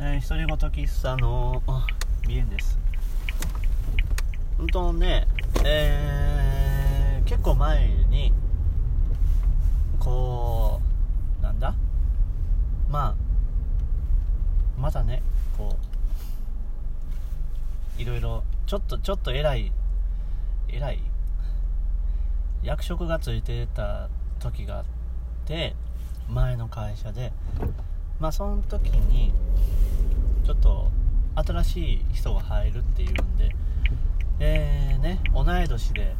えー、独り言喫茶のビエンです。本当ねえー、結構前にこうなんだ？まあまだねこういろいろちょっとちょっと偉い偉い役職がついてた時があって前の会社で。まあその時にちょっと新しい人が入るっていうんで。えー、ね同い年で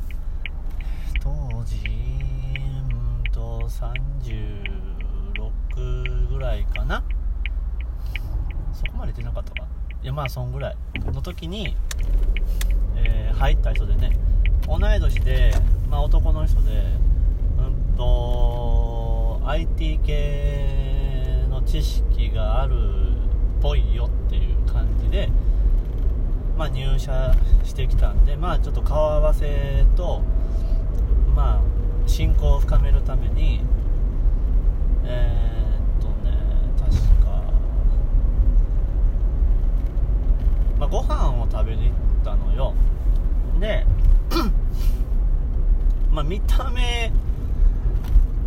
当時うんと36ぐらいかな。そこまで出なかったか。いやまあそんぐらいの時に、えー、入った人でね同い年で、まあ、男の人でうんと IT 系の知識があるぽいよっていう感じで、まあ、入社してきたんで、まあ、ちょっと顔合わせと、まあ、親交を深めるために、えー、っとね、確か、まあ、ご飯を食べに行ったのよ。で、まあ、見た目、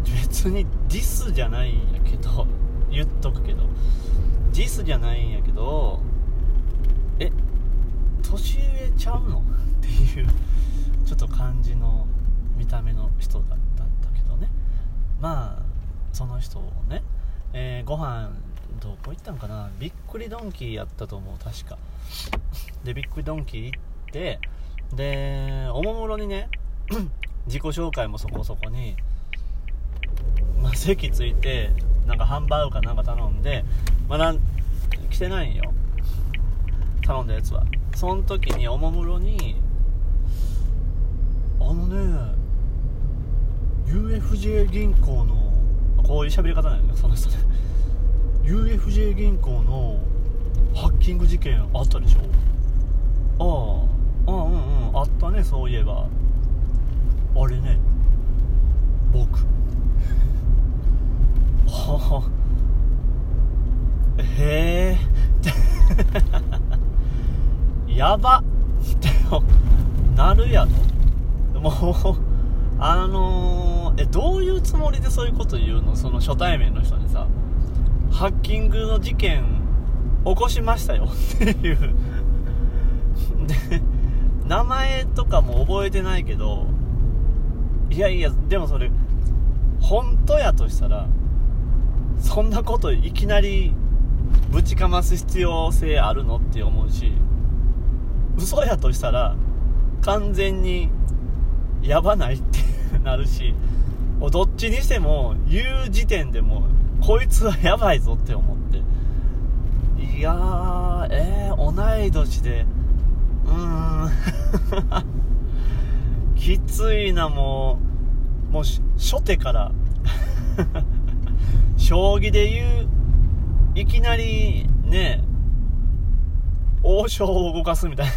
別にディスじゃないんやけど、言っとくけど、ディスじゃないんやけど、え、年上ちゃうの？っていうちょっと感じの見た目の人だったんだけどね。まあその人をね、えー、ご飯どこ行ったんかな？びっくりドンキーやったと思う確か。でびっくりドンキー行ってでおもむろにね 自己紹介もそこそこに、まあ、席ついてなんかハンバーグかなんか頼んでまだ来てないんよ。頼んだやつは。その時におもむろにあのね UFJ 銀行のこういう喋り方なんだよその人ね。UFJ 銀行のハッキング事件あったでしょ？ああうんうんうんあったねそういえばあれね僕はあへえやばってなるやろ。もうあのー、えどういうつもりでそういうこと言うの？その初対面の人にさ。ハッキングの事件起こしましたよ。っていう。で名前とかも覚えてないけど。いやいやでもそれ本当やとしたらそんなこといきなりぶちかます必要性あるの？って思うし。嘘やとしたら完全にやばないって なるしどっちにしても言う時点でもこいつはやばいぞって思って。いやーえー、同い年でうーん。きついなもう。もう初手から。将棋で言ういきなりね王将を動かすみたい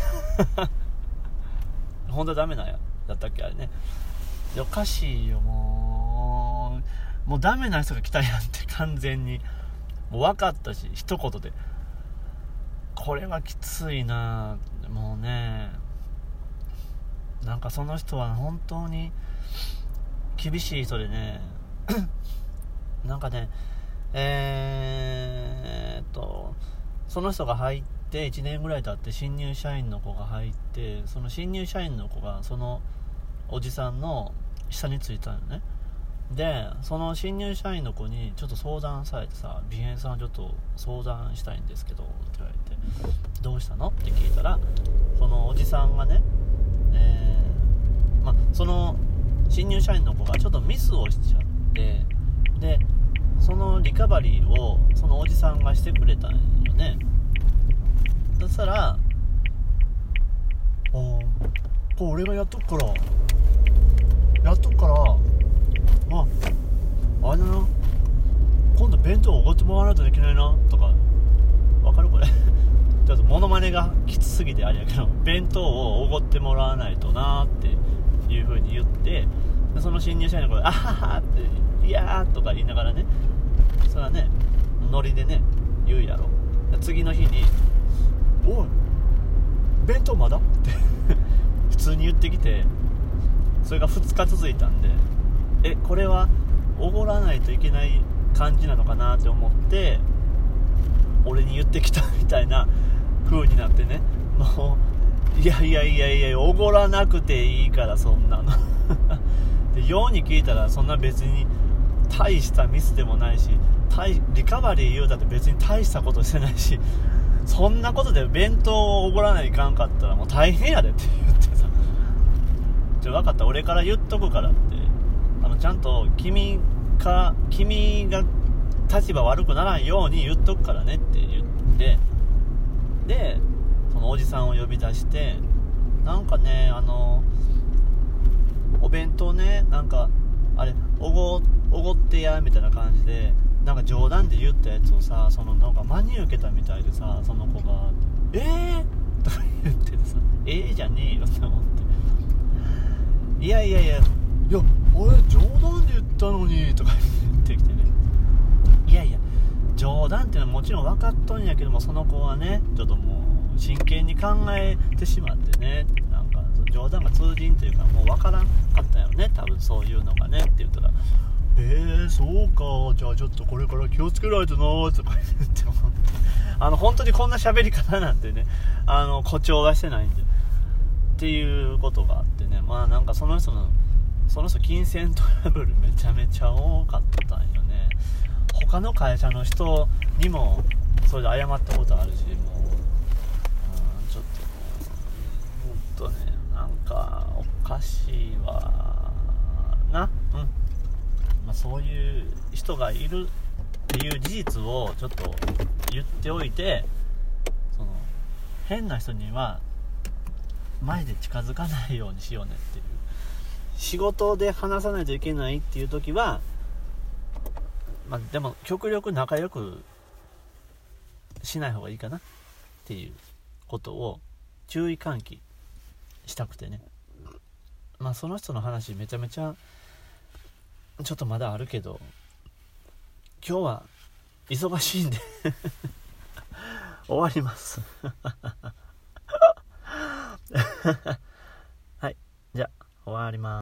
な。本当はダメなんや。だったっけあれね。おかしいよもう。もうダメな人が来たやんって完全に。もう分かったし一言で。これはきついな。もうね。なんかその人は本当に厳しい人でね。なんかねえー、っとその人が入って1年ぐらい経って新入社員の子が入ってその新入社員の子がそのおじさんの下についたのねでその新入社員の子にちょっと相談されてさ「鼻炎さんちょっと相談したいんですけど」って言われて「どうしたの?」って聞いたらそのおじさんがねえー、まその新入社員の子がちょっとミスをしちゃってでそのリカバリーをそのおじさんがしてくれたんよねしたら「ああこれ俺がやっとくからやっとくからまああれだな今度弁当おごってもらわないといけないな」とかわかるこれ。ちょっとモノマネがきつすぎてあれやけど弁当をおごってもらわないとなっていう風に言ってその新入社員の子が「あはは」って「いやー」とか言いながらねそれはねノリでね言うやろ。次の日に「おい弁当まだ?」って普通に言ってきてそれが2日続いたんでえこれはおごらないといけない感じなのかなって思って俺に言ってきたみたいな風になってね。もういやいやいやいやおごらなくていいからそんなの。でように聞いたらそんな別に大したミスでもないしリカバリー言うだって別に大したことしてないしそんなことで弁当をおごらないかんかったらもう大変やでって言っじゃ分かった。俺から言っとくからって。あのちゃんと君か君が立場悪くならんように言っとくからねって言って。でそのおじさんを呼び出してなんかねあのお弁当ねなんかあれおごおごってやみたいな感じでなんか冗談で言ったやつをさそのなんか真に受けたみたいでさその子が「えー!」とか言っててさ「ええー、じゃねえよ」って思って「いやいやいや。いや俺冗談で言ったのに」とか言ってきてね。いやいや冗談っていうのはもちろん分かっとんやけどもその子はねちょっともう真剣に考えてしまってねなんか冗談が通じんというかもう分からんかったよね多分そういうのがねって言ったら「えー、そうか。じゃあちょっとこれから気をつけないとな」とか言ってもあの本当にこんな喋り方なんてねあの誇張はしてないんで。っていうことがあってね。まあなんかその人のその人金銭トラブル めちゃめちゃ多かったんよね。他の会社の人にもそれで謝ったことあるしもう、うん、ちょっとほんとねなんかおかしいわな。うん。まあそういう人がいるっていう事実をちょっと言っておいてその変な人には前で近づかないようにしようねっていう。仕事で話さないといけないっていう時は、まあ、でも極力仲良くしない方がいいかなっていうことを注意喚起したくてね。まあその人の話めちゃめちゃちょっとまだあるけど今日は忙しいんで 終わります。はい。じゃあ終わります。